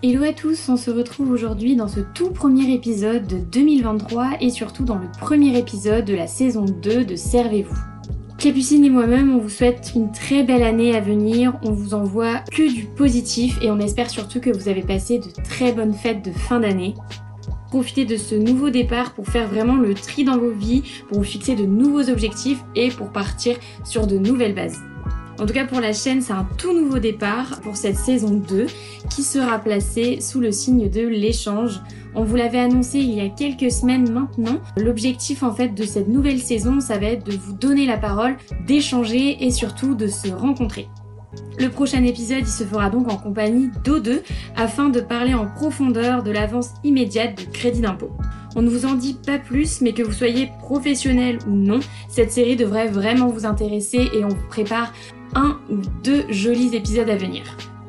Hello à tous, on se retrouve aujourd'hui dans ce tout premier épisode de 2023 et surtout dans le premier épisode de la saison 2 de Servez-vous. Capucine et moi-même, on vous souhaite une très belle année à venir, on vous envoie que du positif et on espère surtout que vous avez passé de très bonnes fêtes de fin d'année. Profitez de ce nouveau départ pour faire vraiment le tri dans vos vies, pour vous fixer de nouveaux objectifs et pour partir sur de nouvelles bases. En tout cas pour la chaîne, c'est un tout nouveau départ pour cette saison 2 qui sera placée sous le signe de l'échange. On vous l'avait annoncé il y a quelques semaines maintenant. L'objectif en fait de cette nouvelle saison, ça va être de vous donner la parole, d'échanger et surtout de se rencontrer. Le prochain épisode, il se fera donc en compagnie d'O2 afin de parler en profondeur de l'avance immédiate de crédit d'impôt. On ne vous en dit pas plus, mais que vous soyez professionnel ou non, cette série devrait vraiment vous intéresser et on vous prépare un ou deux jolis épisodes à venir.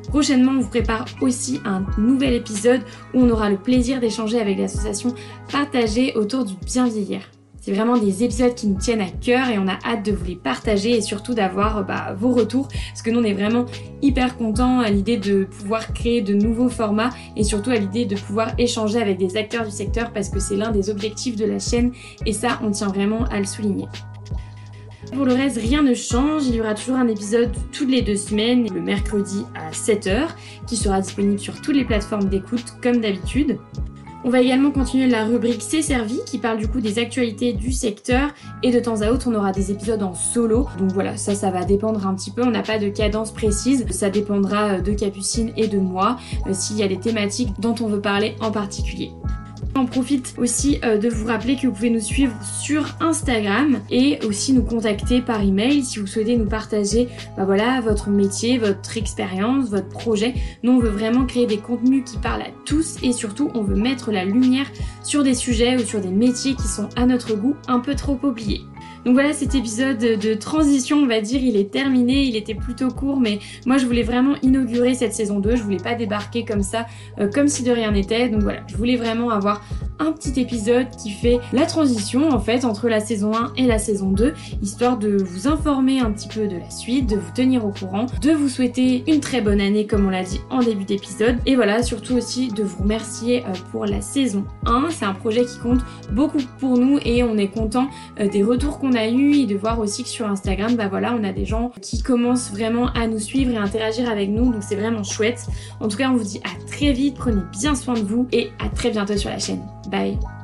Prochainement, on vous prépare aussi un nouvel épisode où on aura le plaisir d'échanger avec l'association Partagée autour du bien vieillir. C'est vraiment des épisodes qui nous tiennent à cœur et on a hâte de vous les partager et surtout d'avoir bah, vos retours parce que nous on est vraiment hyper contents à l'idée de pouvoir créer de nouveaux formats et surtout à l'idée de pouvoir échanger avec des acteurs du secteur parce que c'est l'un des objectifs de la chaîne et ça on tient vraiment à le souligner. Pour le reste, rien ne change. Il y aura toujours un épisode toutes les deux semaines, le mercredi à 7h, qui sera disponible sur toutes les plateformes d'écoute comme d'habitude. On va également continuer la rubrique C'est servi qui parle du coup des actualités du secteur et de temps à autre on aura des épisodes en solo. Donc voilà, ça ça va dépendre un petit peu, on n'a pas de cadence précise, ça dépendra de Capucine et de moi euh, s'il y a des thématiques dont on veut parler en particulier. On profite aussi euh, de vous rappeler que vous pouvez nous suivre sur Instagram et aussi nous contacter par email si vous souhaitez nous partager bah voilà, votre métier, votre expérience, votre projet. Nous, on veut vraiment créer des contenus qui parlent à tous et surtout, on veut mettre la lumière sur des sujets ou sur des métiers qui sont à notre goût un peu trop oubliés. Donc voilà, cet épisode de transition, on va dire, il est terminé, il était plutôt court, mais moi je voulais vraiment inaugurer cette saison 2, je voulais pas débarquer comme ça, euh, comme si de rien n'était. Donc voilà, je voulais vraiment avoir un petit épisode qui fait la transition en fait entre la saison 1 et la saison 2, histoire de vous informer un petit peu de la suite, de vous tenir au courant, de vous souhaiter une très bonne année comme on l'a dit en début d'épisode, et voilà, surtout aussi de vous remercier euh, pour la saison 1. C'est un projet qui compte beaucoup pour nous et on est content euh, des retours qu'on a eu et de voir aussi que sur Instagram, bah voilà, on a des gens qui commencent vraiment à nous suivre et interagir avec nous, donc c'est vraiment chouette. En tout cas, on vous dit à très vite, prenez bien soin de vous et à très bientôt sur la chaîne. Bye